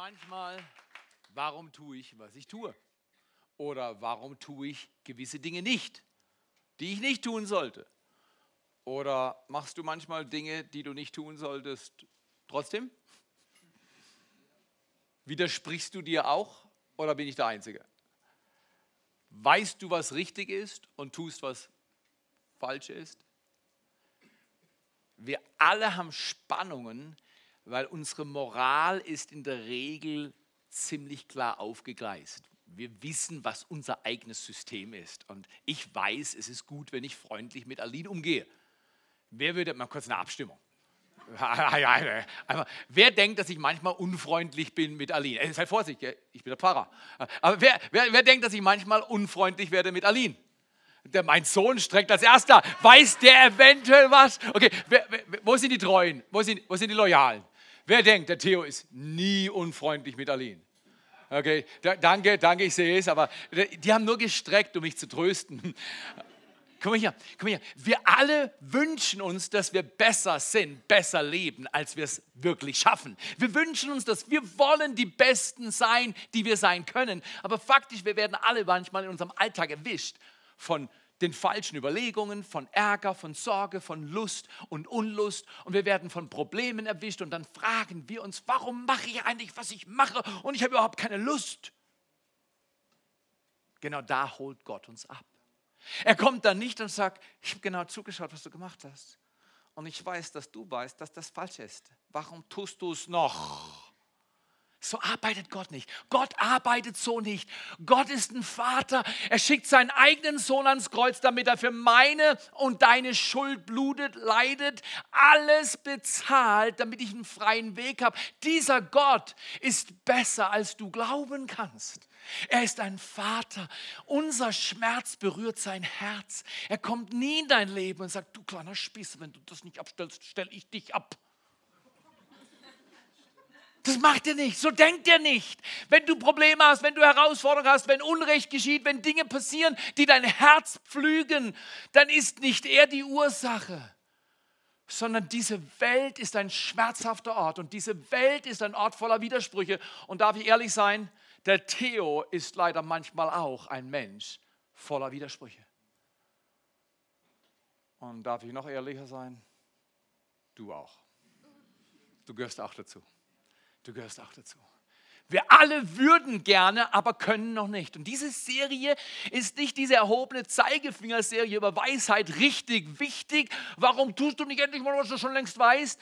manchmal, warum tue ich, was ich tue? Oder warum tue ich gewisse Dinge nicht, die ich nicht tun sollte? Oder machst du manchmal Dinge, die du nicht tun solltest, trotzdem? Widersprichst du dir auch oder bin ich der Einzige? Weißt du, was richtig ist und tust, was falsch ist? Wir alle haben Spannungen, weil unsere Moral ist in der Regel ziemlich klar aufgegleist. Wir wissen, was unser eigenes System ist. Und ich weiß, es ist gut, wenn ich freundlich mit Aline umgehe. Wer würde, mal kurz eine Abstimmung. wer denkt, dass ich manchmal unfreundlich bin mit Aline? Äh, Sei vorsichtig, ich bin der Pfarrer. Aber wer, wer, wer denkt, dass ich manchmal unfreundlich werde mit Aline? Der, mein Sohn streckt als erster. Weiß der eventuell was? Okay, wer, wo sind die Treuen? Wo sind, wo sind die Loyalen? Wer denkt, der Theo ist nie unfreundlich mit Aline? Okay, da, danke, danke, ich sehe es, aber die haben nur gestreckt, um mich zu trösten. Komm hier, komm hier. Wir alle wünschen uns, dass wir besser sind, besser leben, als wir es wirklich schaffen. Wir wünschen uns dass Wir wollen die Besten sein, die wir sein können. Aber faktisch, wir werden alle manchmal in unserem Alltag erwischt von den falschen Überlegungen, von Ärger, von Sorge, von Lust und Unlust und wir werden von Problemen erwischt und dann fragen wir uns, warum mache ich eigentlich, was ich mache und ich habe überhaupt keine Lust. Genau da holt Gott uns ab. Er kommt dann nicht und sagt, ich habe genau zugeschaut, was du gemacht hast. Und ich weiß, dass du weißt, dass das falsch ist. Warum tust du es noch? So arbeitet Gott nicht. Gott arbeitet so nicht. Gott ist ein Vater. Er schickt seinen eigenen Sohn ans Kreuz, damit er für meine und deine Schuld blutet, leidet, alles bezahlt, damit ich einen freien Weg habe. Dieser Gott ist besser, als du glauben kannst. Er ist ein Vater. Unser Schmerz berührt sein Herz. Er kommt nie in dein Leben und sagt, du kleiner Spieß, wenn du das nicht abstellst, stelle ich dich ab. Das macht er nicht. So denkt er nicht. Wenn du Probleme hast, wenn du Herausforderungen hast, wenn Unrecht geschieht, wenn Dinge passieren, die dein Herz pflügen, dann ist nicht er die Ursache, sondern diese Welt ist ein schmerzhafter Ort und diese Welt ist ein Ort voller Widersprüche. Und darf ich ehrlich sein, der Theo ist leider manchmal auch ein Mensch voller Widersprüche. Und darf ich noch ehrlicher sein? Du auch. Du gehörst auch dazu. Du gehörst auch dazu. Wir alle würden gerne, aber können noch nicht. Und diese Serie ist nicht diese erhobene Zeigefingerserie über Weisheit richtig wichtig. Warum tust du nicht endlich mal, was du schon längst weißt?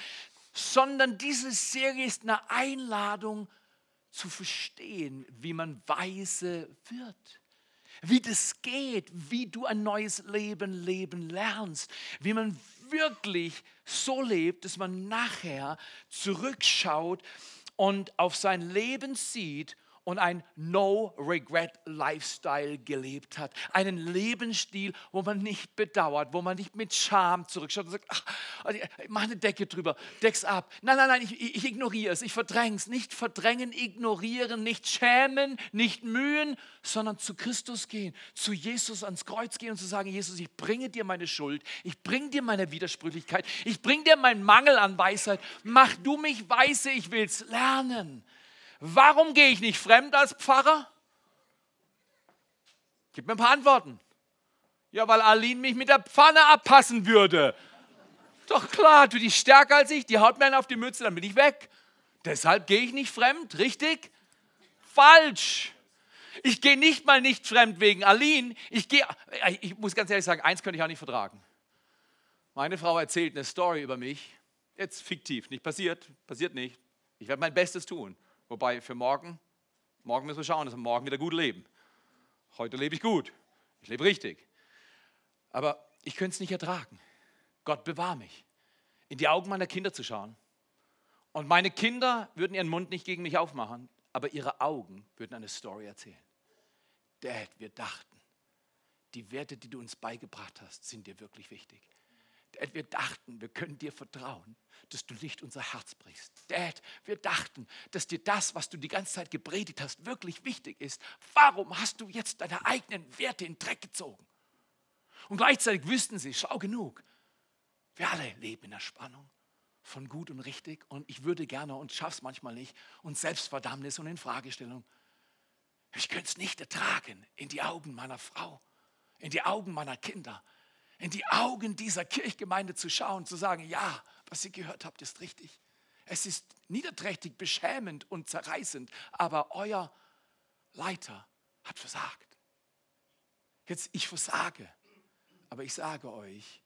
Sondern diese Serie ist eine Einladung zu verstehen, wie man weise wird. Wie das geht, wie du ein neues Leben leben lernst, wie man wirklich so lebt, dass man nachher zurückschaut und auf sein Leben sieht und ein No-Regret-Lifestyle gelebt hat. Einen Lebensstil, wo man nicht bedauert, wo man nicht mit Scham zurückschaut und sagt, ach, also, mach eine Decke drüber, deck's ab. Nein, nein, nein, ich, ich ignoriere es, ich verdränge es. Nicht verdrängen, ignorieren, nicht schämen, nicht mühen, sondern zu Christus gehen, zu Jesus ans Kreuz gehen und zu sagen, Jesus, ich bringe dir meine Schuld, ich bringe dir meine Widersprüchlichkeit, ich bringe dir meinen Mangel an Weisheit, mach du mich weise, ich will es lernen. Warum gehe ich nicht fremd als Pfarrer? Gib mir ein paar Antworten. Ja, weil Aline mich mit der Pfanne abpassen würde. Doch klar, du die stärker als ich, die haut mir einen auf die Mütze, dann bin ich weg. Deshalb gehe ich nicht fremd, richtig? Falsch. Ich gehe nicht mal nicht fremd wegen Aline. Ich gehe, ich muss ganz ehrlich sagen, eins könnte ich auch nicht vertragen. Meine Frau erzählt eine Story über mich. Jetzt fiktiv, nicht passiert, passiert nicht. Ich werde mein Bestes tun. Wobei für morgen, morgen müssen wir schauen, dass wir morgen wieder gut leben. Heute lebe ich gut. Ich lebe richtig. Aber ich könnte es nicht ertragen. Gott bewahr mich, in die Augen meiner Kinder zu schauen. Und meine Kinder würden ihren Mund nicht gegen mich aufmachen, aber ihre Augen würden eine Story erzählen. Dad, wir dachten, die Werte, die du uns beigebracht hast, sind dir wirklich wichtig. Dad, wir dachten, wir können dir vertrauen, dass du nicht unser Herz brichst. Dad, wir dachten, dass dir das, was du die ganze Zeit gepredigt hast, wirklich wichtig ist. Warum hast du jetzt deine eigenen Werte in den Dreck gezogen? Und gleichzeitig wüssten sie, schau genug, wir alle leben in der Spannung von gut und richtig und ich würde gerne und schaff's manchmal nicht und Selbstverdammnis und Infragestellung. Ich könnte es nicht ertragen in die Augen meiner Frau, in die Augen meiner Kinder, in die Augen dieser Kirchgemeinde zu schauen, zu sagen, ja, was ihr gehört habt, ist richtig. Es ist niederträchtig, beschämend und zerreißend, aber euer Leiter hat versagt. Jetzt, ich versage, aber ich sage euch,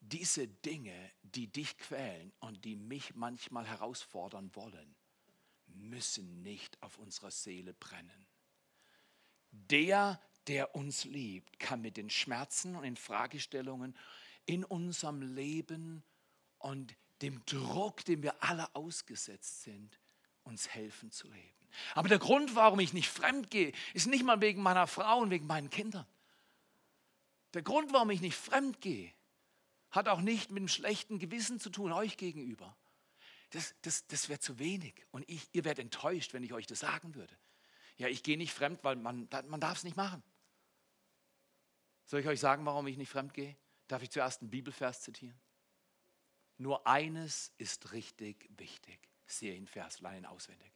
diese Dinge, die dich quälen und die mich manchmal herausfordern wollen, müssen nicht auf unserer Seele brennen. Der, der uns liebt, kann mit den Schmerzen und den Fragestellungen in unserem Leben und dem Druck, dem wir alle ausgesetzt sind, uns helfen zu leben. Aber der Grund, warum ich nicht fremd gehe, ist nicht mal wegen meiner Frau und wegen meinen Kindern. Der Grund, warum ich nicht fremd gehe, hat auch nicht mit einem schlechten Gewissen zu tun, euch gegenüber. Das, das, das wäre zu wenig. Und ich, ihr werdet enttäuscht, wenn ich euch das sagen würde. Ja, ich gehe nicht fremd, weil man, man darf es nicht machen. Soll ich euch sagen, warum ich nicht fremd gehe? Darf ich zuerst einen Bibelvers zitieren? Nur eines ist richtig wichtig. Sehe ihn Verslein auswendig.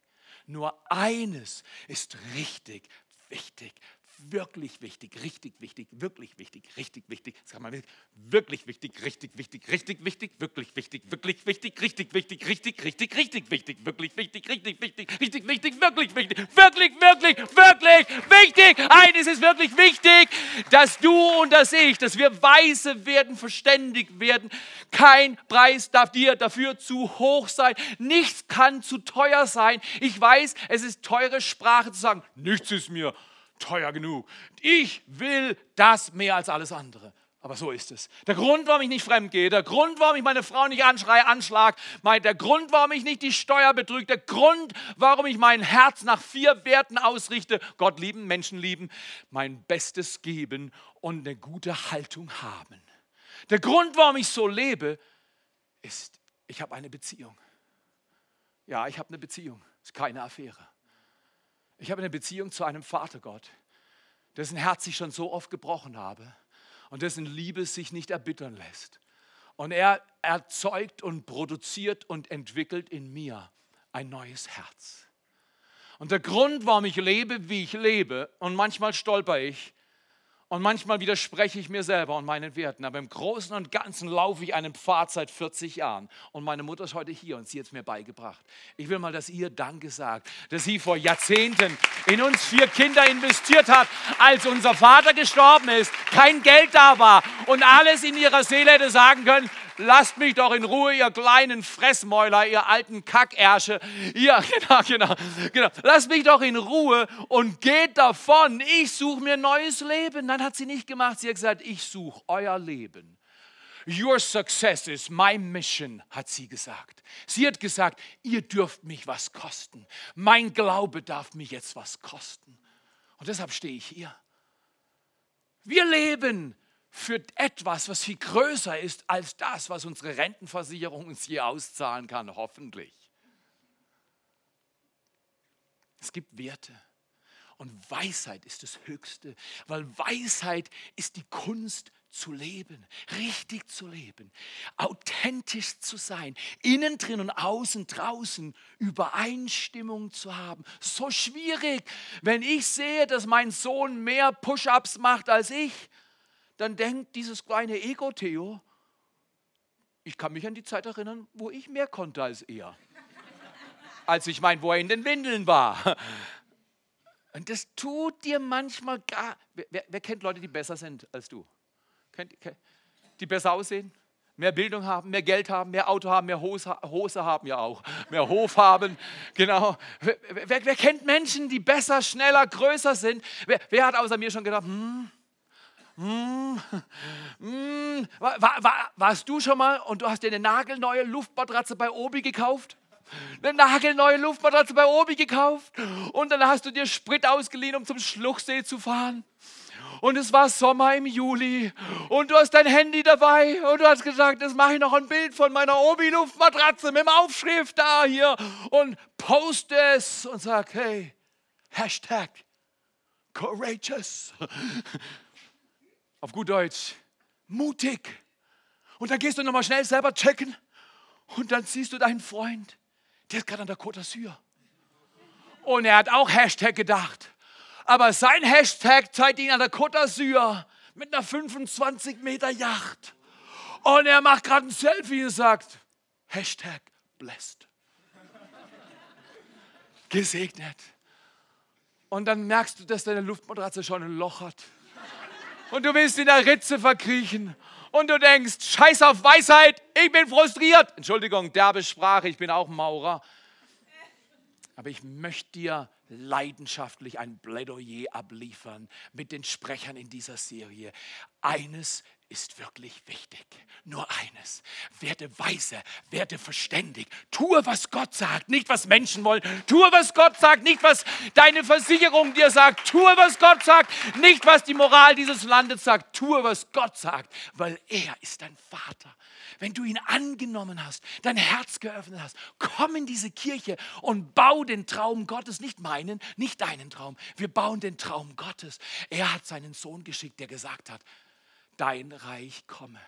Nur eines ist richtig wichtig wirklich wichtig, richtig wichtig, wirklich wichtig, richtig wichtig. Sag mal, wirklich wichtig, richtig wichtig, richtig wichtig, wirklich wichtig, wirklich wichtig, richtig wichtig, richtig, richtig, richtig wichtig, wirklich wichtig, richtig wichtig, richtig wichtig, wirklich wichtig, wirklich, wirklich, wirklich wichtig. Eines ist wirklich wichtig, dass du und dass ich, dass wir weise werden, verständig werden. Kein Preis darf dir dafür zu hoch sein. Nichts kann zu teuer sein. Ich weiß, es ist teure Sprache zu sagen, nichts ist mir teuer genug. Ich will das mehr als alles andere. Aber so ist es. Der Grund, warum ich nicht fremd gehe, der Grund, warum ich meine Frau nicht anschreie, anschlag, der Grund, warum ich nicht die Steuer betrüge, der Grund, warum ich mein Herz nach vier Werten ausrichte, Gott lieben, Menschen lieben, mein Bestes geben und eine gute Haltung haben. Der Grund, warum ich so lebe, ist, ich habe eine Beziehung. Ja, ich habe eine Beziehung, ist keine Affäre. Ich habe eine Beziehung zu einem Vatergott, dessen Herz ich schon so oft gebrochen habe und dessen Liebe sich nicht erbittern lässt. Und er erzeugt und produziert und entwickelt in mir ein neues Herz. Und der Grund, warum ich lebe, wie ich lebe, und manchmal stolper ich, und manchmal widerspreche ich mir selber und meinen Werten, aber im Großen und Ganzen laufe ich einen Pfad seit 40 Jahren. Und meine Mutter ist heute hier und sie hat es mir beigebracht. Ich will mal, dass ihr Danke sagt, dass sie vor Jahrzehnten in uns vier Kinder investiert hat, als unser Vater gestorben ist, kein Geld da war und alles in ihrer Seele hätte sagen können, lasst mich doch in Ruhe, ihr kleinen Fressmäuler, ihr alten Kackärsche. Ja, genau, genau, genau. Lasst mich doch in Ruhe und geht davon. Ich suche mir neues Leben. Dann hat sie nicht gemacht. Sie hat gesagt, ich suche euer Leben. Your success is my mission, hat sie gesagt. Sie hat gesagt, ihr dürft mich was kosten. Mein Glaube darf mich jetzt was kosten. Und deshalb stehe ich hier. Wir leben für etwas, was viel größer ist als das, was unsere Rentenversicherung uns hier auszahlen kann, hoffentlich. Es gibt Werte. Und Weisheit ist das Höchste, weil Weisheit ist die Kunst zu leben, richtig zu leben, authentisch zu sein, innen drin und außen draußen Übereinstimmung zu haben. So schwierig, wenn ich sehe, dass mein Sohn mehr Push-ups macht als ich, dann denkt dieses kleine Ego-Theo, ich kann mich an die Zeit erinnern, wo ich mehr konnte als er. Als ich mein, wo er in den Windeln war. Und das tut dir manchmal gar. Wer, wer kennt Leute, die besser sind als du? Kennt, die besser aussehen? Mehr Bildung haben, mehr Geld haben, mehr Auto haben, mehr Hose, Hose haben ja auch, mehr Hof haben. Genau. Wer, wer, wer, kennt Menschen, die besser, schneller, größer sind? Wer, wer hat außer mir schon gedacht, hm, Mm, mm, war, war, warst du schon mal und du hast dir eine nagelneue Luftmatratze bei Obi gekauft? Eine nagelneue Luftmatratze bei Obi gekauft und dann hast du dir Sprit ausgeliehen, um zum Schluchsee zu fahren. Und es war Sommer im Juli und du hast dein Handy dabei und du hast gesagt, jetzt mache ich noch ein Bild von meiner Obi-Luftmatratze mit dem Aufschrift da hier und poste es und sag, hey, Hashtag courageous auf gut Deutsch, mutig. Und dann gehst du nochmal schnell selber checken Und dann siehst du deinen Freund, der ist gerade an der Côte d'Azur. Und er hat auch Hashtag gedacht. Aber sein Hashtag zeigt ihn an der Côte d'Azur mit einer 25 Meter Yacht. Und er macht gerade ein Selfie und sagt, Hashtag blessed. Gesegnet. Und dann merkst du, dass deine Luftmatratze schon ein Loch hat. Und du willst in der Ritze verkriechen. Und du denkst, scheiß auf Weisheit, ich bin frustriert. Entschuldigung, derbe Sprache, ich bin auch Maurer. Aber ich möchte dir leidenschaftlich ein Plädoyer abliefern mit den Sprechern in dieser Serie. Eines ist wirklich wichtig. Nur eines. Werde weise, werde verständig. Tue, was Gott sagt, nicht was Menschen wollen. Tue, was Gott sagt, nicht was deine Versicherung dir sagt. Tue, was Gott sagt, nicht was die Moral dieses Landes sagt. Tue, was Gott sagt, weil er ist dein Vater. Wenn du ihn angenommen hast, dein Herz geöffnet hast, komm in diese Kirche und bau den Traum Gottes, nicht meinen, nicht deinen Traum. Wir bauen den Traum Gottes. Er hat seinen Sohn geschickt, der gesagt hat, dein Reich komme,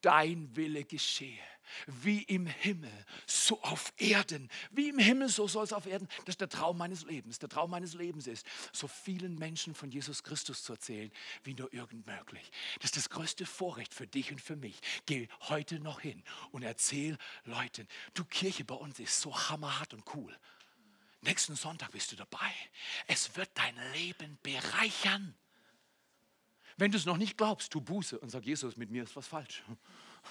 dein Wille geschehe, wie im Himmel, so auf Erden. Wie im Himmel, so soll es auf Erden. Das ist der Traum meines Lebens. Der Traum meines Lebens ist, so vielen Menschen von Jesus Christus zu erzählen, wie nur irgend möglich. Das ist das größte Vorrecht für dich und für mich. Geh heute noch hin und erzähl Leuten, du Kirche bei uns ist so hammerhart und cool. Nächsten Sonntag bist du dabei. Es wird dein Leben bereichern. Wenn du es noch nicht glaubst, tu Buße und sag, Jesus, mit mir ist was falsch.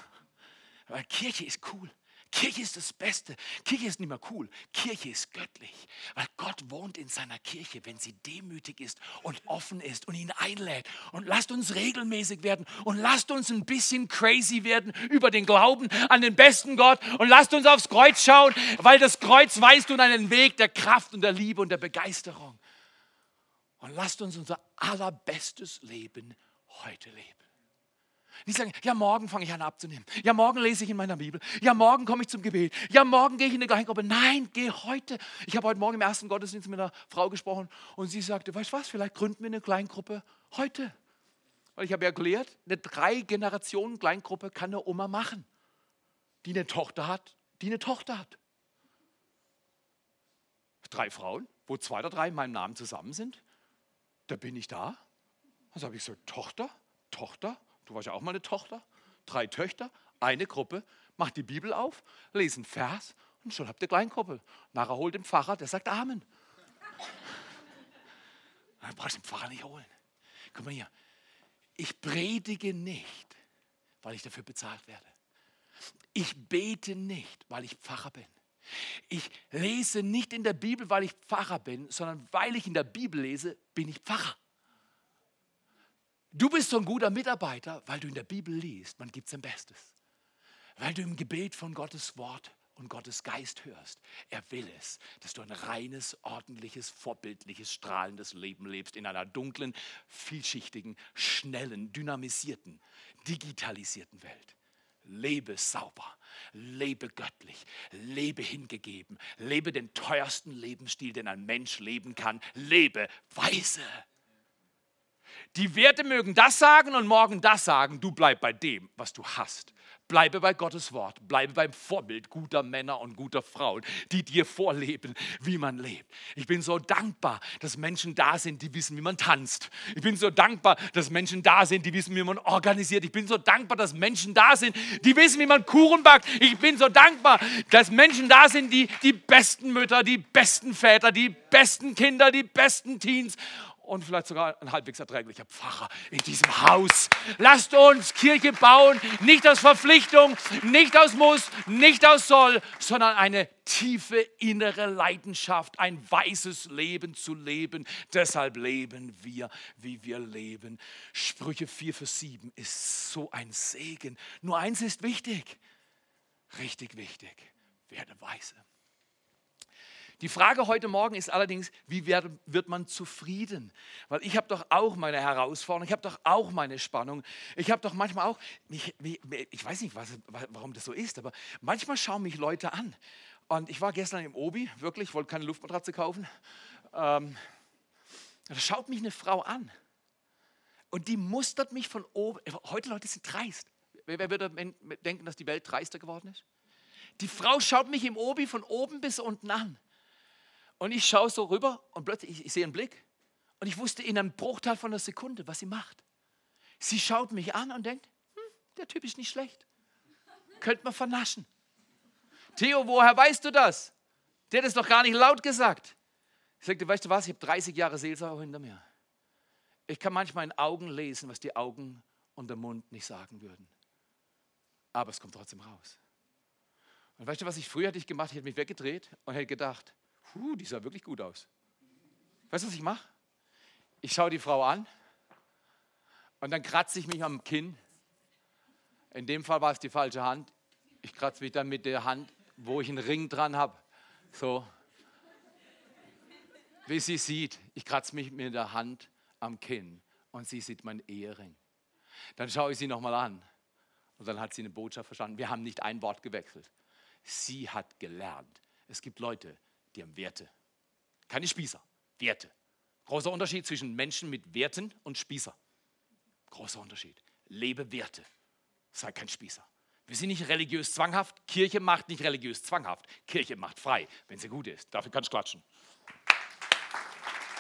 Weil Kirche ist cool. Kirche ist das Beste. Kirche ist nicht mehr cool. Kirche ist göttlich. Weil Gott wohnt in seiner Kirche, wenn sie demütig ist und offen ist und ihn einlädt. Und lasst uns regelmäßig werden und lasst uns ein bisschen crazy werden über den Glauben an den besten Gott und lasst uns aufs Kreuz schauen, weil das Kreuz weist uns einen Weg der Kraft und der Liebe und der Begeisterung. Und lasst uns unser allerbestes Leben heute leben. Nicht sagen, ja, morgen fange ich an abzunehmen. Ja, morgen lese ich in meiner Bibel. Ja, morgen komme ich zum Gebet. Ja, morgen gehe ich in eine Kleingruppe. Nein, geh heute. Ich habe heute Morgen im ersten Gottesdienst mit einer Frau gesprochen und sie sagte, weißt du was, vielleicht gründen wir eine Kleingruppe heute. Weil ich habe erklärt, eine drei Generationen Kleingruppe kann eine Oma machen, die eine Tochter hat, die eine Tochter hat. Drei Frauen, wo zwei oder drei in meinem Namen zusammen sind da bin ich da. Also habe ich so, Tochter, Tochter, du warst ja auch mal eine Tochter, drei Töchter, eine Gruppe, macht die Bibel auf, lesen Vers und schon habt ihr Kleingruppe. Nachher holt den Pfarrer, der sagt Amen. Dann brauchst du den Pfarrer nicht holen. Guck mal hier, ich predige nicht, weil ich dafür bezahlt werde. Ich bete nicht, weil ich Pfarrer bin. Ich lese nicht in der Bibel, weil ich Pfarrer bin, sondern weil ich in der Bibel lese, bin ich Pfarrer. Du bist so ein guter Mitarbeiter, weil du in der Bibel liest, man gibt sein Bestes. Weil du im Gebet von Gottes Wort und Gottes Geist hörst. Er will es, dass du ein reines, ordentliches, vorbildliches, strahlendes Leben lebst in einer dunklen, vielschichtigen, schnellen, dynamisierten, digitalisierten Welt. Lebe sauber, lebe göttlich, lebe hingegeben, lebe den teuersten Lebensstil, den ein Mensch leben kann, lebe weise. Die Werte mögen das sagen und morgen das sagen, du bleib bei dem, was du hast. Bleibe bei Gottes Wort, bleibe beim Vorbild guter Männer und guter Frauen, die dir vorleben, wie man lebt. Ich bin so dankbar, dass Menschen da sind, die wissen, wie man tanzt. Ich bin so dankbar, dass Menschen da sind, die wissen, wie man organisiert. Ich bin so dankbar, dass Menschen da sind, die wissen, wie man Kuchen backt. Ich bin so dankbar, dass Menschen da sind, die die besten Mütter, die besten Väter, die besten Kinder, die besten Teens und vielleicht sogar ein halbwegs erträglicher Pfarrer in diesem Haus. Lasst uns Kirche bauen, nicht aus Verpflichtung, nicht aus Muss, nicht aus Soll, sondern eine tiefe innere Leidenschaft, ein weißes Leben zu leben. Deshalb leben wir, wie wir leben. Sprüche 4 für 7 ist so ein Segen. Nur eins ist wichtig, richtig wichtig, werde weise. Die Frage heute Morgen ist allerdings, wie wird man zufrieden? Weil ich habe doch auch meine Herausforderung, ich habe doch auch meine Spannung. Ich habe doch manchmal auch, ich, ich weiß nicht, was, warum das so ist, aber manchmal schauen mich Leute an. Und ich war gestern im Obi, wirklich, wollte keine Luftmatratze kaufen. Ähm, da schaut mich eine Frau an. Und die mustert mich von oben. Heute Leute sind dreist. Wer, wer würde denken, dass die Welt dreister geworden ist? Die Frau schaut mich im Obi von oben bis unten an. Und ich schaue so rüber und plötzlich, ich, ich sehe einen Blick. Und ich wusste in einem Bruchteil von einer Sekunde, was sie macht. Sie schaut mich an und denkt, hm, der Typ ist nicht schlecht. Könnte man vernaschen. Theo, woher weißt du das? Der hat es doch gar nicht laut gesagt. Ich sagte, weißt du was, ich habe 30 Jahre Seelsorge hinter mir. Ich kann manchmal in Augen lesen, was die Augen und der Mund nicht sagen würden. Aber es kommt trotzdem raus. Und weißt du, was ich früher hätte ich gemacht? Ich hätte mich weggedreht und hätte gedacht, puh, die sah wirklich gut aus. Weißt du, was ich mache? Ich schaue die Frau an und dann kratze ich mich am Kinn. In dem Fall war es die falsche Hand. Ich kratze mich dann mit der Hand, wo ich einen Ring dran habe. So. Wie sie sieht, ich kratze mich mit der Hand am Kinn und sie sieht meinen Ehering. Dann schaue ich sie nochmal an und dann hat sie eine Botschaft verstanden. Wir haben nicht ein Wort gewechselt. Sie hat gelernt. Es gibt Leute, die haben Werte. Keine Spießer, Werte. Großer Unterschied zwischen Menschen mit Werten und Spießer. Großer Unterschied. Lebe Werte. Sei kein Spießer. Wir sind nicht religiös zwanghaft. Kirche macht nicht religiös zwanghaft. Kirche macht frei, wenn sie gut ist. Dafür kannst du klatschen.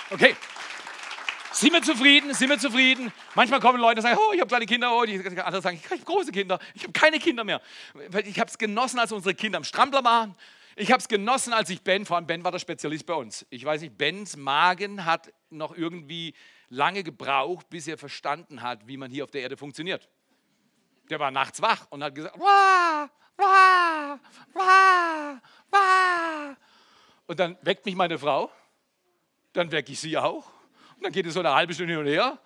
Okay. Sind wir zufrieden? Sind wir zufrieden? Manchmal kommen Leute und sagen, oh, ich habe kleine Kinder. Oh, die andere sagen, ich habe große Kinder. Ich habe keine Kinder mehr. Ich habe es genossen, als unsere Kinder am Strampler waren. Ich habe es genossen, als ich Ben, vor allem Ben war der Spezialist bei uns. Ich weiß nicht, Bens Magen hat noch irgendwie lange gebraucht, bis er verstanden hat, wie man hier auf der Erde funktioniert. Der war nachts wach und hat gesagt, wah, wah, wah, wah. Und dann weckt mich meine Frau, dann wecke ich sie auch. Und dann geht es so eine halbe Stunde hin und her.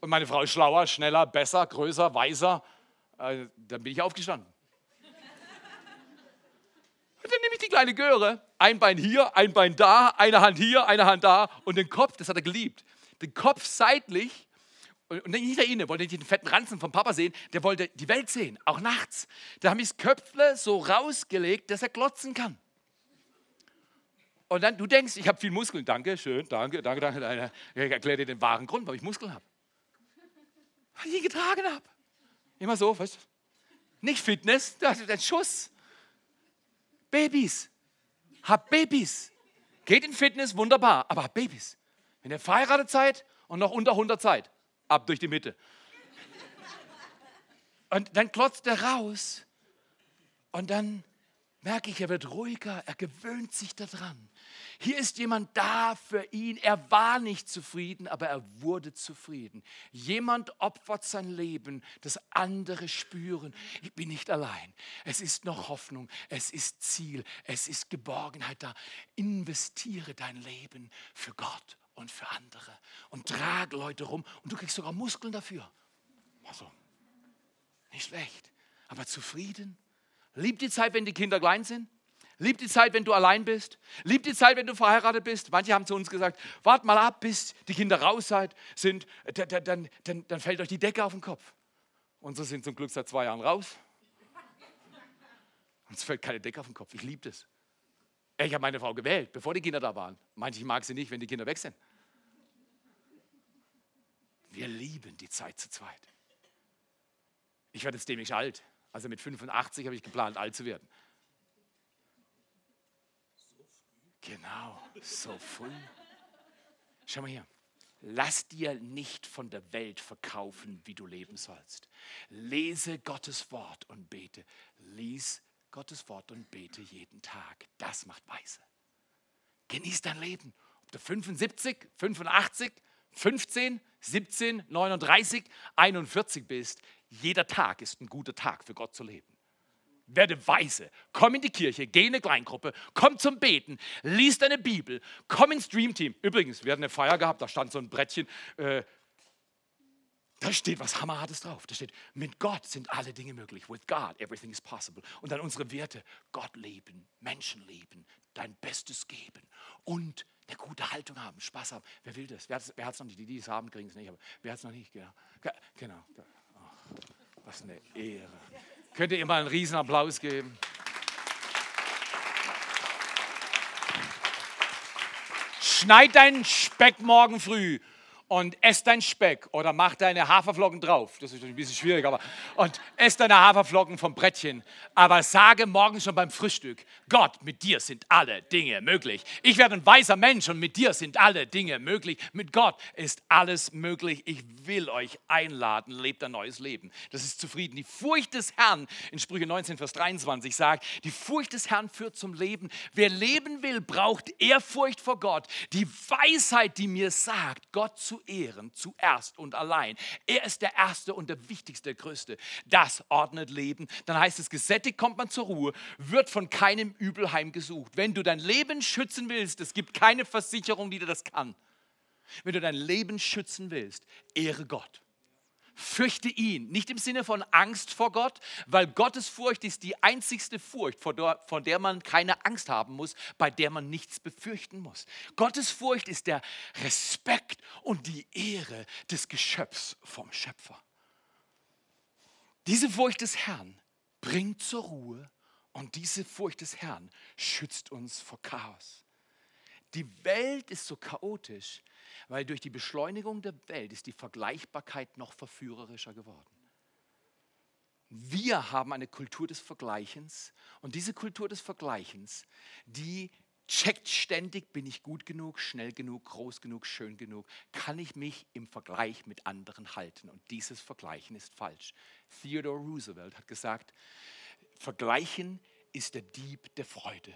Und meine Frau ist schlauer, schneller, besser, größer, weiser. Äh, dann bin ich aufgestanden. Und dann nehme ich die kleine Göre, ein Bein hier, ein Bein da, eine Hand hier, eine Hand da und den Kopf, das hat er geliebt. Den Kopf seitlich und nicht der Inne, wollte nicht den fetten Ranzen vom Papa sehen, der wollte die Welt sehen, auch nachts. Da habe ich das Köpfle so rausgelegt, dass er glotzen kann. Und dann, du denkst, ich habe viel Muskeln. Danke, schön, danke, danke, danke. Ich erkläre dir den wahren Grund, warum ich Muskeln habe. Weil ich ihn getragen habe. Immer so, weißt du? Nicht Fitness, das ist ein Schuss. Babys. Hab Babys. Geht in Fitness, wunderbar, aber hab Babys. Wenn ihr verheiratet seid und noch unter 100 seid, ab durch die Mitte. Und dann klotzt er raus und dann merke ich, er wird ruhiger, er gewöhnt sich daran. Hier ist jemand da für ihn. Er war nicht zufrieden, aber er wurde zufrieden. Jemand opfert sein Leben, dass andere spüren, ich bin nicht allein. Es ist noch Hoffnung, es ist Ziel, es ist Geborgenheit da. Investiere dein Leben für Gott und für andere und trage Leute rum und du kriegst sogar Muskeln dafür. Also, nicht schlecht, aber zufrieden. Lieb die Zeit, wenn die Kinder klein sind. Lieb die Zeit, wenn du allein bist. Lieb die Zeit, wenn du verheiratet bist. Manche haben zu uns gesagt, wart mal ab, bis die Kinder raus seid, sind, dann, dann, dann, dann fällt euch die Decke auf den Kopf. Unsere sind zum Glück seit zwei Jahren raus. Uns fällt keine Decke auf den Kopf. Ich liebe das. Ich habe meine Frau gewählt, bevor die Kinder da waren. Manche mag sie nicht, wenn die Kinder weg sind. Wir lieben die Zeit zu zweit. Ich werde jetzt dämlich alt. Also mit 85 habe ich geplant, alt zu werden. Genau, so früh. Schau mal hier. Lass dir nicht von der Welt verkaufen, wie du leben sollst. Lese Gottes Wort und bete. Lies Gottes Wort und bete jeden Tag. Das macht weise. Genieß dein Leben. Ob du 75, 85, 15, 17, 39, 41 bist, jeder Tag ist ein guter Tag für Gott zu leben werde weise. Komm in die Kirche, geh in eine Kleingruppe, komm zum Beten, lies deine Bibel, komm ins Dreamteam. Übrigens, wir hatten eine Feier gehabt, da stand so ein Brettchen. Äh, da steht was Hammerhartes drauf. Da steht, mit Gott sind alle Dinge möglich. With God, everything is possible. Und dann unsere Werte, Gott lieben, Menschen lieben, dein Bestes geben und eine gute Haltung haben, Spaß haben. Wer will das? Wer hat es noch nicht? Die, die es haben, kriegen es nicht. Aber wer hat es noch nicht? Genau. genau. Oh, was eine Ehre. Könnt ihr mal einen riesen Applaus geben? Schneid deinen Speck morgen früh und ess dein Speck oder mach deine Haferflocken drauf. Das ist ein bisschen schwierig, aber und ess deine Haferflocken vom Brettchen. Aber sage morgen schon beim Frühstück: Gott, mit dir sind alle Dinge möglich. Ich werde ein weiser Mensch und mit dir sind alle Dinge möglich. Mit Gott ist alles möglich. Ich will euch einladen, lebt ein neues Leben. Das ist zufrieden. Die Furcht des Herrn in Sprüche 19, Vers 23 sagt: Die Furcht des Herrn führt zum Leben. Wer leben will, braucht Ehrfurcht vor Gott. Die Weisheit, die mir sagt, Gott zu ehren, zuerst und allein. Er ist der Erste und der Wichtigste, der Größte. Das ordnet Leben. Dann heißt es, gesättigt kommt man zur Ruhe, wird von keinem Übel heimgesucht. Wenn du dein Leben schützen willst, es gibt keine Versicherung, die dir das kann. Wenn du dein Leben schützen willst, ehre Gott. Fürchte ihn, nicht im Sinne von Angst vor Gott, weil Gottes Furcht ist die einzigste Furcht, von der man keine Angst haben muss, bei der man nichts befürchten muss. Gottes Furcht ist der Respekt und die Ehre des Geschöpfs vom Schöpfer. Diese Furcht des Herrn bringt zur Ruhe und diese Furcht des Herrn schützt uns vor Chaos. Die Welt ist so chaotisch, weil durch die Beschleunigung der Welt ist die Vergleichbarkeit noch verführerischer geworden. Wir haben eine Kultur des Vergleichens und diese Kultur des Vergleichens, die checkt ständig, bin ich gut genug, schnell genug, groß genug, schön genug, kann ich mich im Vergleich mit anderen halten. Und dieses Vergleichen ist falsch. Theodore Roosevelt hat gesagt, Vergleichen ist der Dieb der Freude.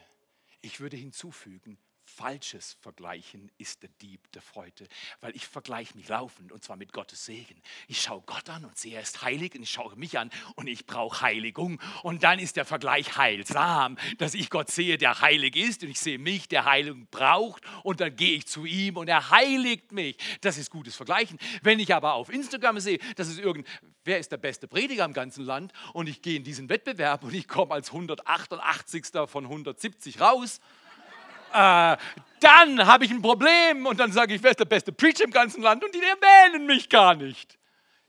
Ich würde hinzufügen, falsches Vergleichen ist der Dieb der Freude, weil ich vergleiche mich laufend und zwar mit Gottes Segen. Ich schaue Gott an und sehe, er ist heilig und ich schaue mich an und ich brauche Heiligung und dann ist der Vergleich heilsam, dass ich Gott sehe, der heilig ist und ich sehe mich, der Heiligung braucht und dann gehe ich zu ihm und er heiligt mich. Das ist gutes Vergleichen. Wenn ich aber auf Instagram sehe, das ist irgend, wer ist der beste Prediger im ganzen Land und ich gehe in diesen Wettbewerb und ich komme als 188. von 170 raus, äh, dann habe ich ein Problem und dann sage ich, wer ist der beste Preacher im ganzen Land und die erwähnen mich gar nicht.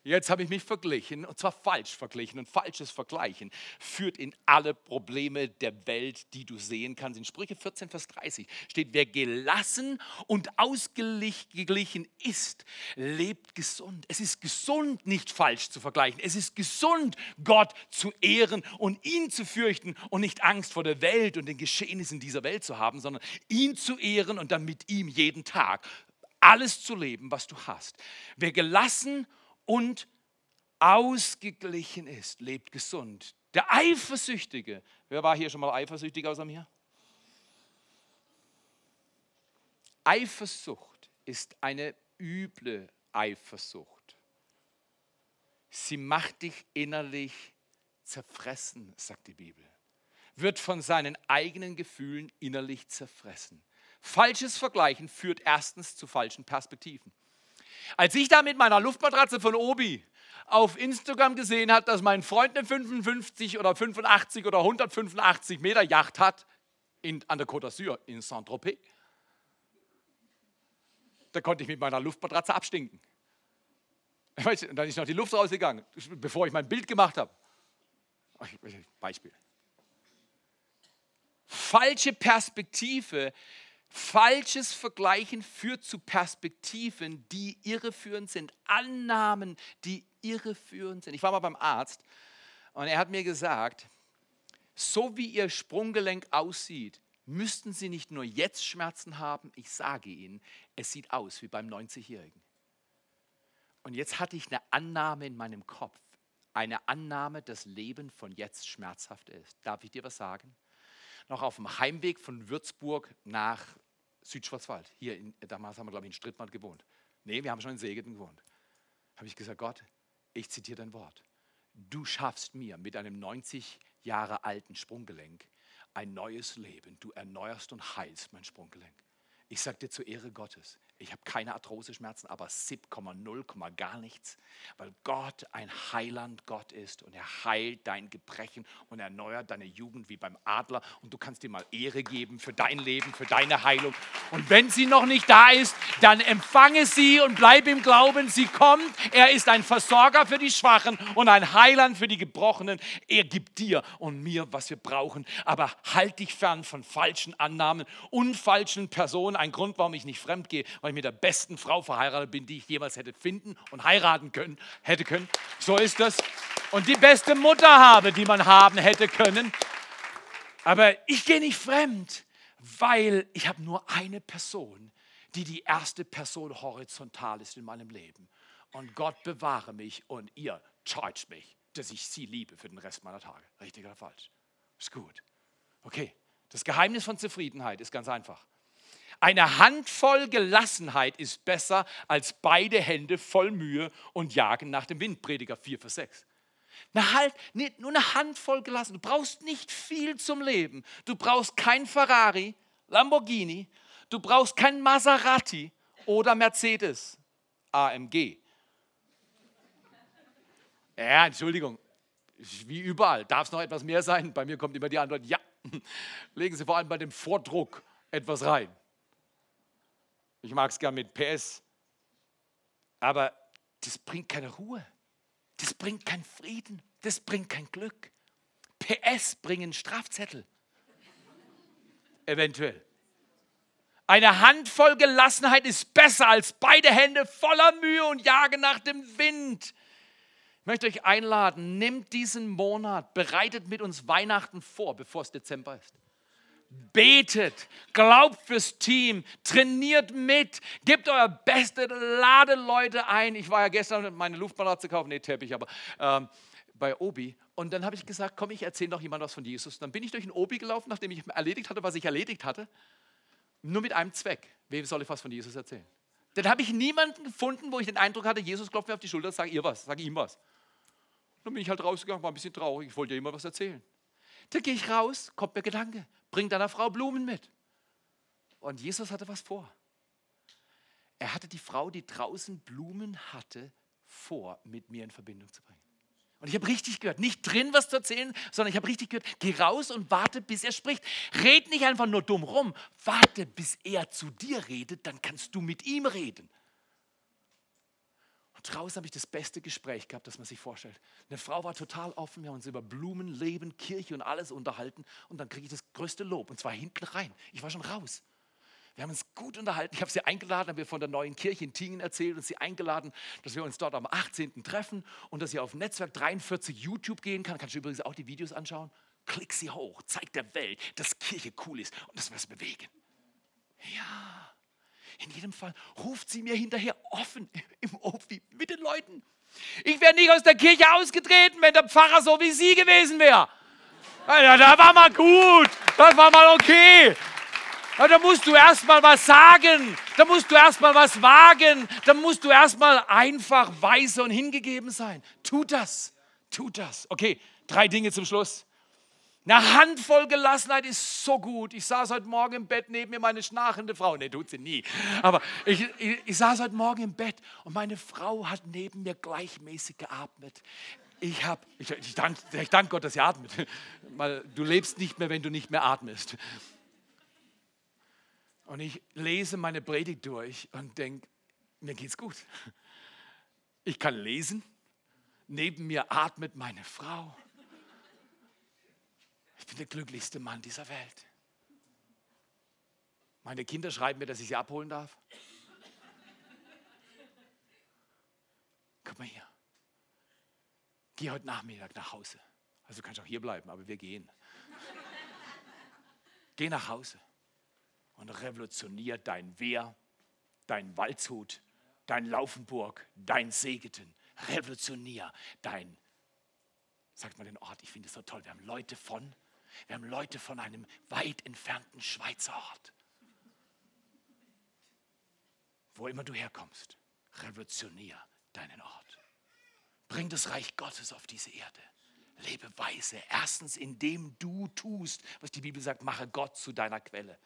Jetzt habe ich mich verglichen und zwar falsch verglichen und falsches Vergleichen führt in alle Probleme der Welt, die du sehen kannst. In Sprüche 14, Vers 30 steht, wer gelassen und ausgeglichen ist, lebt gesund. Es ist gesund, nicht falsch zu vergleichen. Es ist gesund, Gott zu ehren und ihn zu fürchten und nicht Angst vor der Welt und den Geschehnissen dieser Welt zu haben, sondern ihn zu ehren und dann mit ihm jeden Tag alles zu leben, was du hast. Wer gelassen und und ausgeglichen ist, lebt gesund. Der Eifersüchtige, wer war hier schon mal eifersüchtig außer mir? Eifersucht ist eine üble Eifersucht. Sie macht dich innerlich zerfressen, sagt die Bibel. Wird von seinen eigenen Gefühlen innerlich zerfressen. Falsches Vergleichen führt erstens zu falschen Perspektiven. Als ich da mit meiner Luftmatratze von Obi auf Instagram gesehen habe, dass mein Freund eine 55 oder 85 oder 185 Meter Yacht hat in, an der Côte d'Azur in Saint-Tropez, da konnte ich mit meiner Luftmatratze abstinken. Und dann ist noch die Luft rausgegangen, bevor ich mein Bild gemacht habe. Beispiel. Falsche Perspektive Falsches Vergleichen führt zu Perspektiven, die irreführend sind, Annahmen, die irreführend sind. Ich war mal beim Arzt und er hat mir gesagt, so wie Ihr Sprunggelenk aussieht, müssten Sie nicht nur jetzt Schmerzen haben, ich sage Ihnen, es sieht aus wie beim 90-Jährigen. Und jetzt hatte ich eine Annahme in meinem Kopf, eine Annahme, dass Leben von jetzt schmerzhaft ist. Darf ich dir was sagen? Noch auf dem Heimweg von Würzburg nach Südschwarzwald. Hier, in, damals haben wir, glaube ich, in Strittmann gewohnt. Nee, wir haben schon in Segeten gewohnt. Habe ich gesagt, Gott, ich zitiere dein Wort. Du schaffst mir mit einem 90 Jahre alten Sprunggelenk ein neues Leben. Du erneuerst und heilst mein Sprunggelenk. Ich sage dir zur Ehre Gottes, ich habe keine Arthroseschmerzen, aber 7,0, gar nichts, weil Gott ein Heiland Gott ist und er heilt dein Gebrechen und erneuert deine Jugend wie beim Adler und du kannst ihm mal Ehre geben für dein Leben, für deine Heilung. Und wenn sie noch nicht da ist, dann empfange sie und bleib im Glauben. Sie kommt. Er ist ein Versorger für die Schwachen und ein Heiland für die Gebrochenen. Er gibt dir und mir, was wir brauchen. Aber halt dich fern von falschen Annahmen und falschen Personen. Ein Grund, warum ich nicht fremd gehe, weil ich mit der besten Frau verheiratet bin, die ich jemals hätte finden und heiraten können, hätte können. So ist das. Und die beste Mutter habe, die man haben hätte können. Aber ich gehe nicht fremd, weil ich habe nur eine Person, die die erste Person horizontal ist in meinem Leben. Und Gott bewahre mich und ihr charge mich, dass ich sie liebe für den Rest meiner Tage. Richtig oder falsch? Ist gut. Okay, das Geheimnis von Zufriedenheit ist ganz einfach. Eine Handvoll Gelassenheit ist besser als beide Hände voll Mühe und jagen nach dem Wind. Prediger 4, Vers 6. Eine halt, nur eine Handvoll gelassen. Du brauchst nicht viel zum Leben. Du brauchst kein Ferrari, Lamborghini. Du brauchst kein Maserati oder Mercedes, AMG. Ja, Entschuldigung, wie überall. Darf es noch etwas mehr sein? Bei mir kommt immer die Antwort, ja. Legen Sie vor allem bei dem Vordruck etwas rein. Ich mag es gern mit PS, aber das bringt keine Ruhe. Das bringt keinen Frieden, das bringt kein Glück. PS bringen Strafzettel. Eventuell. Eine Handvoll Gelassenheit ist besser als beide Hände voller Mühe und Jage nach dem Wind. Ich möchte euch einladen, nehmt diesen Monat, bereitet mit uns Weihnachten vor, bevor es Dezember ist betet, glaubt fürs Team, trainiert mit, gebt euer Bestes, lade Leute ein. Ich war ja gestern meine Luftmatratze kaufen, nee, Teppich, aber ähm, bei Obi. Und dann habe ich gesagt, komm, ich erzähle doch jemand was von Jesus. Dann bin ich durch den Obi gelaufen, nachdem ich erledigt hatte, was ich erledigt hatte. Nur mit einem Zweck. Wem soll ich was von Jesus erzählen? Dann habe ich niemanden gefunden, wo ich den Eindruck hatte, Jesus klopft mir auf die Schulter, sag ihr was, sag ihm was. Dann bin ich halt rausgegangen, war ein bisschen traurig, ich wollte ja immer was erzählen. Dann gehe ich raus, kommt mir Gedanke, bring deiner Frau Blumen mit. Und Jesus hatte was vor. Er hatte die Frau, die draußen Blumen hatte, vor, mit mir in Verbindung zu bringen. Und ich habe richtig gehört, nicht drin was zu erzählen, sondern ich habe richtig gehört, geh raus und warte, bis er spricht. Red nicht einfach nur dumm rum, warte, bis er zu dir redet, dann kannst du mit ihm reden draußen habe ich das beste Gespräch gehabt, das man sich vorstellt. Eine Frau war total offen, wir haben uns über Blumen, Leben, Kirche und alles unterhalten und dann kriege ich das größte Lob und zwar hinten rein. Ich war schon raus. Wir haben uns gut unterhalten. Ich habe sie eingeladen, habe wir von der neuen Kirche in Tingen erzählt und sie eingeladen, dass wir uns dort am 18. treffen und dass sie auf Netzwerk 43 YouTube gehen kann. Kannst du übrigens auch die Videos anschauen? Klick sie hoch, zeig der Welt, dass Kirche cool ist und dass wir es bewegen. Ja. In jedem Fall ruft sie mir hinterher offen im Ofi mit den Leuten. Ich wäre nicht aus der Kirche ausgetreten, wenn der Pfarrer so wie sie gewesen wäre. Ja, da war mal gut, das war mal okay. Ja, da musst du erst mal was sagen, da musst du erst mal was wagen, da musst du erst mal einfach weise und hingegeben sein. Tu das, tu das. Okay, drei Dinge zum Schluss. Eine Handvoll Gelassenheit ist so gut. Ich saß heute Morgen im Bett neben mir meine schnarchende Frau. Ne, tut sie nie. Aber ich, ich, ich saß heute Morgen im Bett und meine Frau hat neben mir gleichmäßig geatmet. Ich, hab, ich, ich danke ich dank Gott, dass sie atmet. Weil du lebst nicht mehr, wenn du nicht mehr atmest. Und ich lese meine Predigt durch und denke, mir geht's gut. Ich kann lesen. Neben mir atmet meine Frau. Ich bin der glücklichste Mann dieser Welt. Meine Kinder schreiben mir, dass ich sie abholen darf. Komm mal hier. Geh heute Nachmittag nach Hause. Also du kannst auch hier bleiben, aber wir gehen. Geh nach Hause und revolutionier dein Wehr, dein Waldshut, dein Laufenburg, dein Segeten. Revolutionier dein, sagt mal den Ort, ich finde es so toll. Wir haben Leute von wir haben Leute von einem weit entfernten Schweizer Ort. Wo immer du herkommst, revolutionier deinen Ort. Bring das Reich Gottes auf diese Erde. Lebe weise. Erstens, indem du tust, was die Bibel sagt, mache Gott zu deiner Quelle.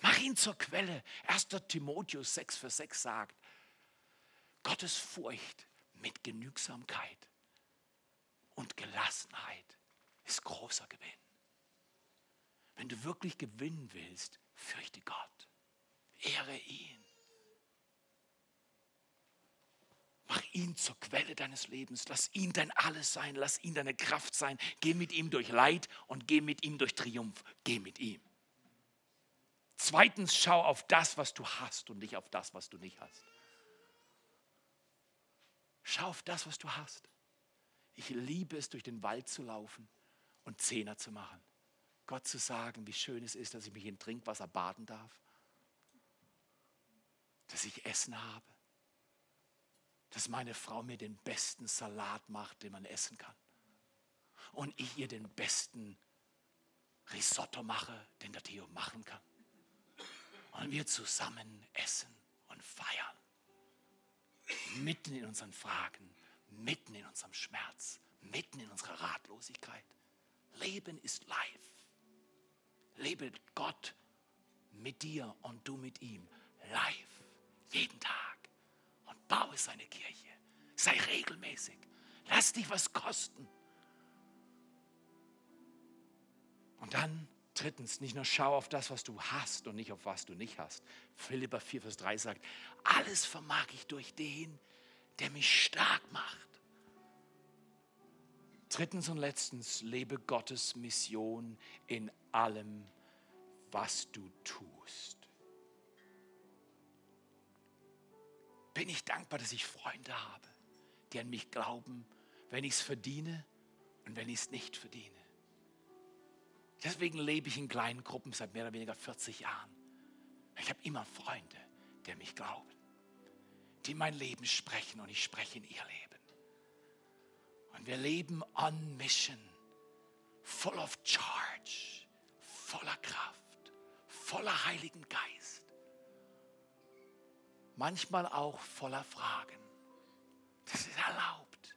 Mach ihn zur Quelle. 1. Timotheus 6, Vers 6 sagt, Gottes Furcht mit Genügsamkeit und Gelassenheit ist großer Gewinn. Wenn du wirklich gewinnen willst, fürchte Gott. Ehre ihn. ihn zur Quelle deines Lebens. Lass ihn dein Alles sein. Lass ihn deine Kraft sein. Geh mit ihm durch Leid und geh mit ihm durch Triumph. Geh mit ihm. Zweitens, schau auf das, was du hast und nicht auf das, was du nicht hast. Schau auf das, was du hast. Ich liebe es, durch den Wald zu laufen und Zehner zu machen. Gott zu sagen, wie schön es ist, dass ich mich in Trinkwasser baden darf. Dass ich Essen habe. Dass meine Frau mir den besten Salat macht, den man essen kann. Und ich ihr den besten Risotto mache, den der Theo machen kann. Und wir zusammen essen und feiern. Mitten in unseren Fragen, mitten in unserem Schmerz, mitten in unserer Ratlosigkeit. Leben ist live. Lebe Gott mit dir und du mit ihm live, jeden Tag. Und baue seine Kirche. Sei regelmäßig. Lass dich was kosten. Und dann drittens, nicht nur schau auf das, was du hast und nicht auf was du nicht hast. Philippa 4, Vers 3 sagt, alles vermag ich durch den, der mich stark macht. Drittens und letztens, lebe Gottes Mission in allem, was du tust. Bin ich dankbar, dass ich Freunde habe, die an mich glauben, wenn ich es verdiene und wenn ich es nicht verdiene. Deswegen lebe ich in kleinen Gruppen seit mehr oder weniger 40 Jahren. Ich habe immer Freunde, die mich glauben, die mein Leben sprechen und ich spreche in ihr Leben. Und wir leben on mission, full of charge, voller Kraft, voller Heiligen Geist. Manchmal auch voller Fragen. Das ist erlaubt.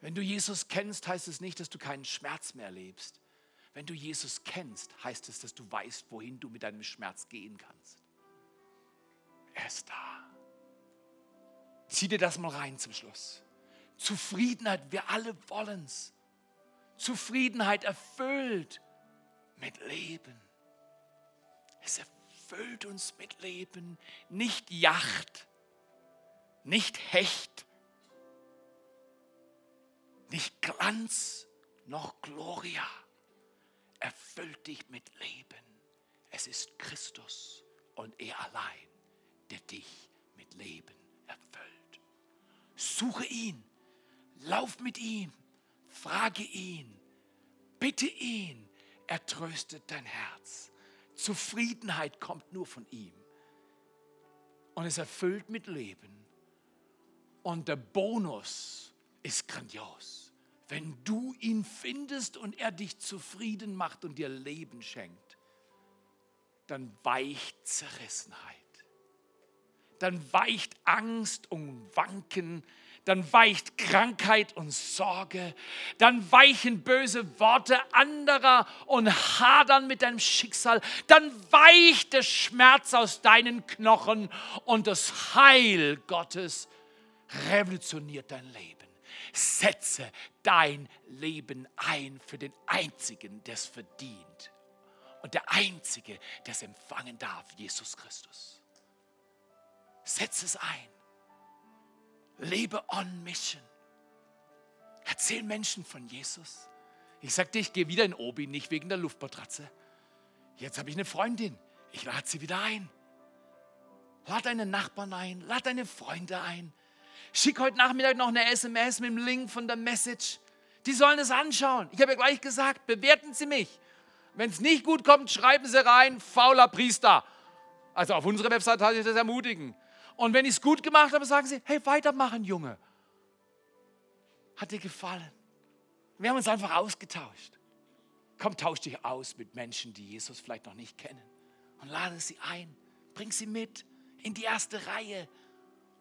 Wenn du Jesus kennst, heißt es nicht, dass du keinen Schmerz mehr erlebst. Wenn du Jesus kennst, heißt es, dass du weißt, wohin du mit deinem Schmerz gehen kannst. Er ist da. Zieh dir das mal rein zum Schluss. Zufriedenheit, wir alle wollen es. Zufriedenheit erfüllt mit Leben. Es erfüllt uns mit Leben, nicht Yacht, nicht Hecht, nicht Glanz, noch Gloria. Erfüllt dich mit Leben. Es ist Christus und er allein, der dich mit Leben erfüllt. Suche ihn Lauf mit ihm, frage ihn, bitte ihn, er tröstet dein Herz. Zufriedenheit kommt nur von ihm. Und es erfüllt mit Leben. Und der Bonus ist grandios. Wenn du ihn findest und er dich zufrieden macht und dir Leben schenkt, dann weicht Zerrissenheit. Dann weicht Angst und Wanken dann weicht Krankheit und Sorge, dann weichen böse Worte anderer und hadern mit deinem Schicksal, dann weicht der Schmerz aus deinen Knochen und das Heil Gottes revolutioniert dein Leben. Setze dein Leben ein für den Einzigen, der es verdient und der Einzige, der es empfangen darf, Jesus Christus. Setze es ein. Lebe on Mission. Erzähl Menschen von Jesus. Ich sagte, ich gehe wieder in Obi, nicht wegen der Luftmatratze. Jetzt habe ich eine Freundin. Ich lade sie wieder ein. Lad deine Nachbarn ein, lad deine Freunde ein. Schick heute Nachmittag noch eine SMS mit dem Link von der Message. Die sollen es anschauen. Ich habe ja gleich gesagt, bewerten Sie mich. Wenn es nicht gut kommt, schreiben Sie rein, fauler Priester. Also auf unserer Website hatte ich das ermutigen. Und wenn ich es gut gemacht habe, sagen sie, hey, weitermachen, Junge. Hat dir gefallen? Wir haben uns einfach ausgetauscht. Komm, tausch dich aus mit Menschen, die Jesus vielleicht noch nicht kennen. Und lade sie ein. Bring sie mit in die erste Reihe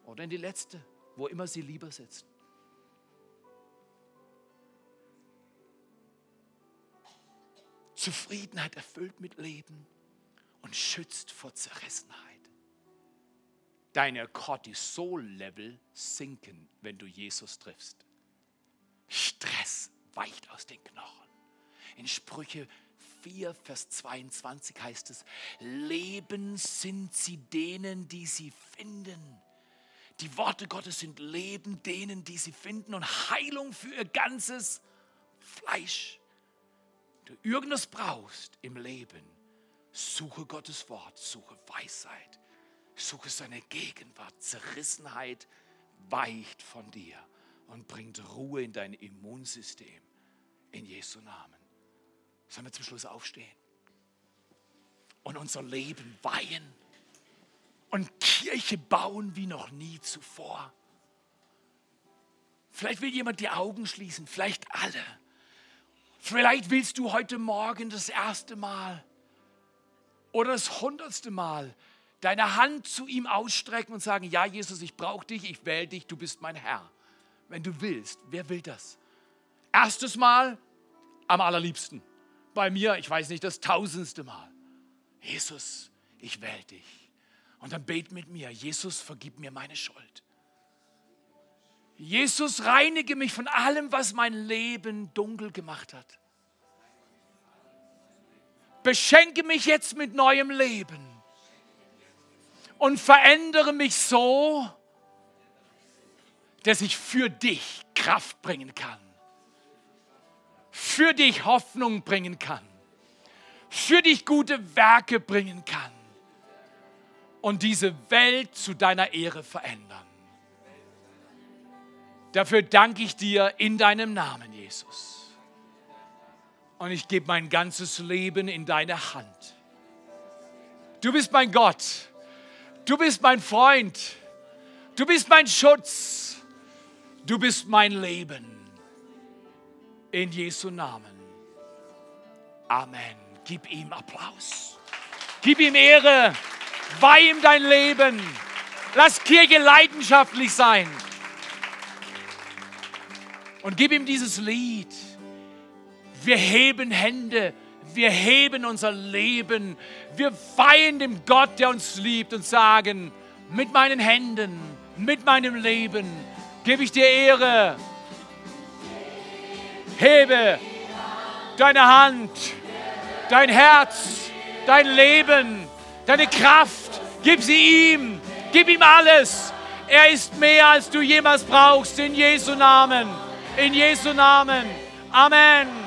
oder in die letzte, wo immer sie lieber sitzen. Zufriedenheit erfüllt mit Leben und schützt vor Zerrissenheit deine Cortisol-Level sinken, wenn du Jesus triffst. Stress weicht aus den Knochen. In Sprüche 4, Vers 22 heißt es, Leben sind sie denen, die sie finden. Die Worte Gottes sind Leben denen, die sie finden und Heilung für ihr ganzes Fleisch. Du irgendwas brauchst im Leben, suche Gottes Wort, suche Weisheit, suche seine Gegenwart. Zerrissenheit weicht von dir und bringt Ruhe in dein Immunsystem. In Jesu Namen. Sollen wir zum Schluss aufstehen und unser Leben weihen und Kirche bauen wie noch nie zuvor? Vielleicht will jemand die Augen schließen, vielleicht alle. Vielleicht willst du heute Morgen das erste Mal oder das hundertste Mal deine Hand zu ihm ausstrecken und sagen, ja Jesus, ich brauche dich, ich wähle dich, du bist mein Herr. Wenn du willst, wer will das? Erstes Mal am allerliebsten. Bei mir, ich weiß nicht, das tausendste Mal. Jesus, ich wähle dich. Und dann bet mit mir, Jesus, vergib mir meine Schuld. Jesus, reinige mich von allem, was mein Leben dunkel gemacht hat. Beschenke mich jetzt mit neuem Leben und verändere mich so, dass ich für dich Kraft bringen kann, für dich Hoffnung bringen kann, für dich gute Werke bringen kann und diese Welt zu deiner Ehre verändern. Dafür danke ich dir in deinem Namen, Jesus. Und ich gebe mein ganzes Leben in deine Hand. Du bist mein Gott. Du bist mein Freund. Du bist mein Schutz. Du bist mein Leben. In Jesu Namen. Amen. Gib ihm Applaus. Gib ihm Ehre. Weih ihm dein Leben. Lass Kirche leidenschaftlich sein und gib ihm dieses Lied. Wir heben Hände, wir heben unser Leben, wir weihen dem Gott, der uns liebt und sagen, mit meinen Händen, mit meinem Leben gebe ich dir Ehre. Hebe deine Hand, dein Herz, dein Leben, deine Kraft, gib sie ihm, gib ihm alles. Er ist mehr, als du jemals brauchst, in Jesu Namen. In Jesu Namen. Amen.